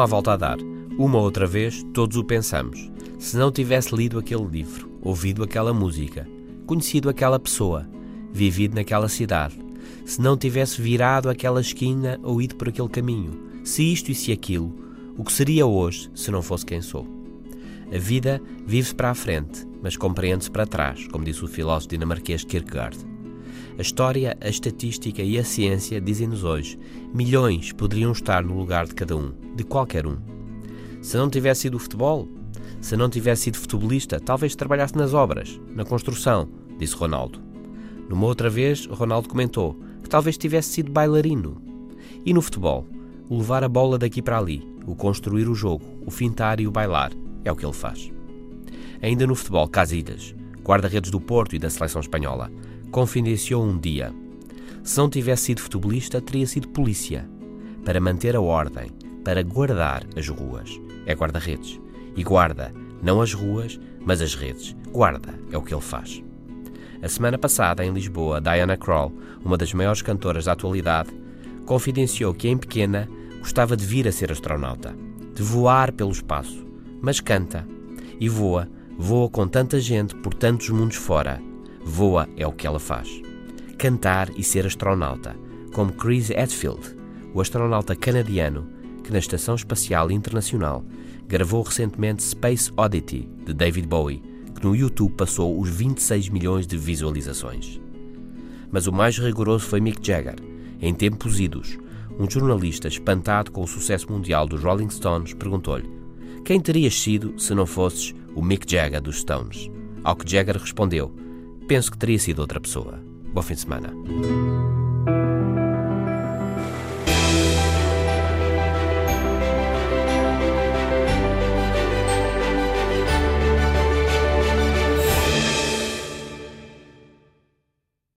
há volta a dar. Uma outra vez, todos o pensamos. Se não tivesse lido aquele livro, ouvido aquela música, conhecido aquela pessoa, vivido naquela cidade, se não tivesse virado aquela esquina ou ido por aquele caminho, se isto e se aquilo, o que seria hoje se não fosse quem sou? A vida vive-se para a frente, mas compreende-se para trás, como disse o filósofo dinamarquês Kierkegaard. A história, a estatística e a ciência dizem-nos hoje: milhões poderiam estar no lugar de cada um, de qualquer um. Se não tivesse sido futebol, se não tivesse sido futebolista, talvez trabalhasse nas obras, na construção, disse Ronaldo. Numa outra vez, Ronaldo comentou que talvez tivesse sido bailarino. E no futebol, o levar a bola daqui para ali, o construir o jogo, o fintar e o bailar, é o que ele faz. Ainda no futebol, Casillas, guarda-redes do Porto e da seleção espanhola, confidenciou um dia: se não tivesse sido futebolista, teria sido polícia, para manter a ordem, para guardar as ruas. É guarda-redes e guarda não as ruas, mas as redes. Guarda é o que ele faz. A semana passada, em Lisboa, Diana Krall, uma das maiores cantoras da atualidade, confidenciou que, em pequena, gostava de vir a ser astronauta, de voar pelo espaço, mas canta. E voa, voa com tanta gente por tantos mundos fora. Voa é o que ela faz. Cantar e ser astronauta, como Chris Hadfield, o astronauta canadiano que na Estação Espacial Internacional gravou recentemente Space Oddity, de David Bowie, que no YouTube passou os 26 milhões de visualizações. Mas o mais rigoroso foi Mick Jagger, em tempos idos. Um jornalista espantado com o sucesso mundial dos Rolling Stones perguntou-lhe: Quem terias sido se não fosses o Mick Jagger dos Stones? Ao que Jagger respondeu: Penso que teria sido outra pessoa. Bom fim de semana.